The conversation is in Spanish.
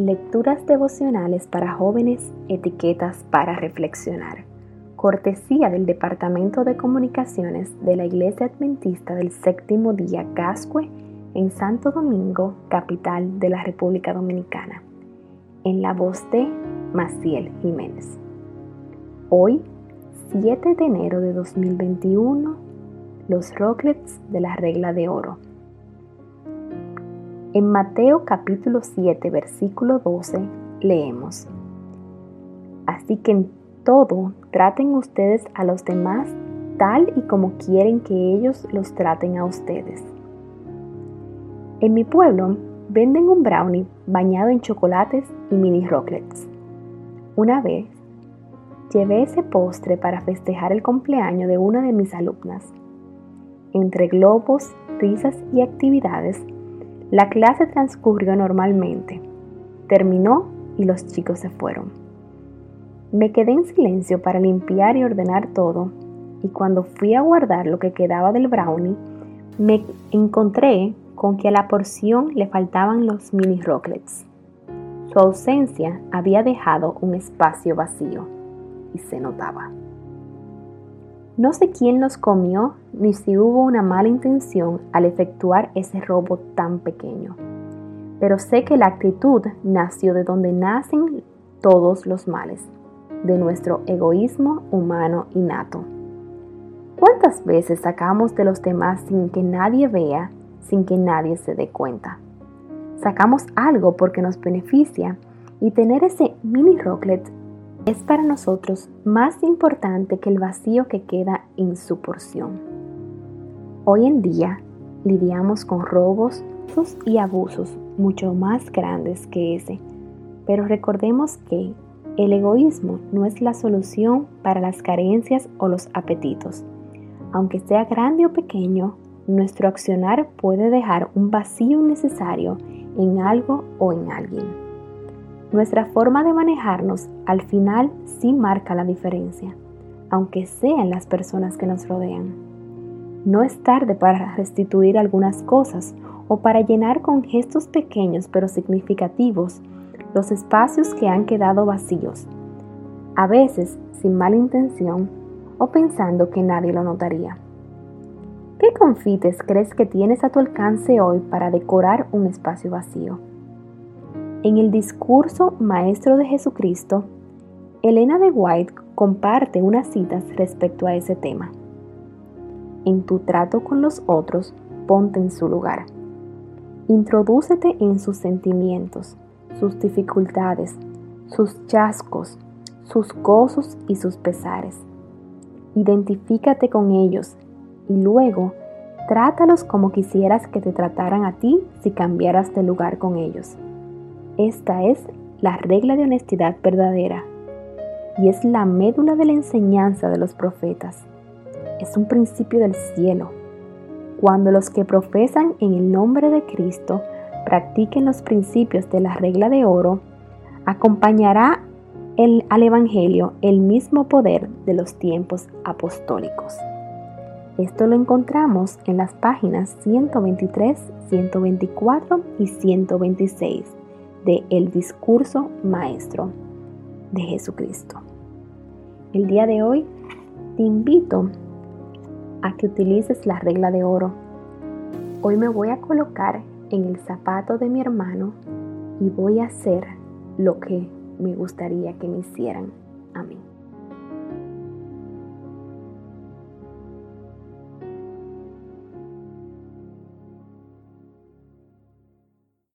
Lecturas devocionales para jóvenes, etiquetas para reflexionar. Cortesía del Departamento de Comunicaciones de la Iglesia Adventista del Séptimo Día Gascue en Santo Domingo, capital de la República Dominicana. En la voz de Maciel Jiménez. Hoy, 7 de enero de 2021, los rocklets de la regla de oro. En Mateo capítulo 7, versículo 12, leemos, Así que en todo traten ustedes a los demás tal y como quieren que ellos los traten a ustedes. En mi pueblo venden un brownie bañado en chocolates y mini rocklets. Una vez llevé ese postre para festejar el cumpleaños de una de mis alumnas. Entre globos, risas y actividades, la clase transcurrió normalmente. Terminó y los chicos se fueron. Me quedé en silencio para limpiar y ordenar todo y cuando fui a guardar lo que quedaba del brownie, me encontré con que a la porción le faltaban los mini rocklets. Su ausencia había dejado un espacio vacío y se notaba. No sé quién los comió ni si hubo una mala intención al efectuar ese robo tan pequeño, pero sé que la actitud nació de donde nacen todos los males, de nuestro egoísmo humano innato. ¿Cuántas veces sacamos de los demás sin que nadie vea, sin que nadie se dé cuenta? Sacamos algo porque nos beneficia y tener ese mini rocklet es para nosotros más importante que el vacío que queda en su porción. Hoy en día lidiamos con robos y abusos mucho más grandes que ese, pero recordemos que el egoísmo no es la solución para las carencias o los apetitos. Aunque sea grande o pequeño, nuestro accionar puede dejar un vacío innecesario en algo o en alguien. Nuestra forma de manejarnos al final sí marca la diferencia, aunque sean las personas que nos rodean. No es tarde para restituir algunas cosas o para llenar con gestos pequeños pero significativos los espacios que han quedado vacíos, a veces sin mala intención o pensando que nadie lo notaría. ¿Qué confites crees que tienes a tu alcance hoy para decorar un espacio vacío? En el discurso Maestro de Jesucristo, Elena de White comparte unas citas respecto a ese tema. En tu trato con los otros, ponte en su lugar. Introdúcete en sus sentimientos, sus dificultades, sus chascos, sus gozos y sus pesares. Identifícate con ellos y luego trátalos como quisieras que te trataran a ti si cambiaras de lugar con ellos. Esta es la regla de honestidad verdadera y es la médula de la enseñanza de los profetas. Es un principio del cielo. Cuando los que profesan en el nombre de Cristo practiquen los principios de la regla de oro, acompañará el, al Evangelio el mismo poder de los tiempos apostólicos. Esto lo encontramos en las páginas 123, 124 y 126 de El discurso maestro de Jesucristo. El día de hoy te invito a que utilices la regla de oro. Hoy me voy a colocar en el zapato de mi hermano y voy a hacer lo que me gustaría que me hicieran a mí.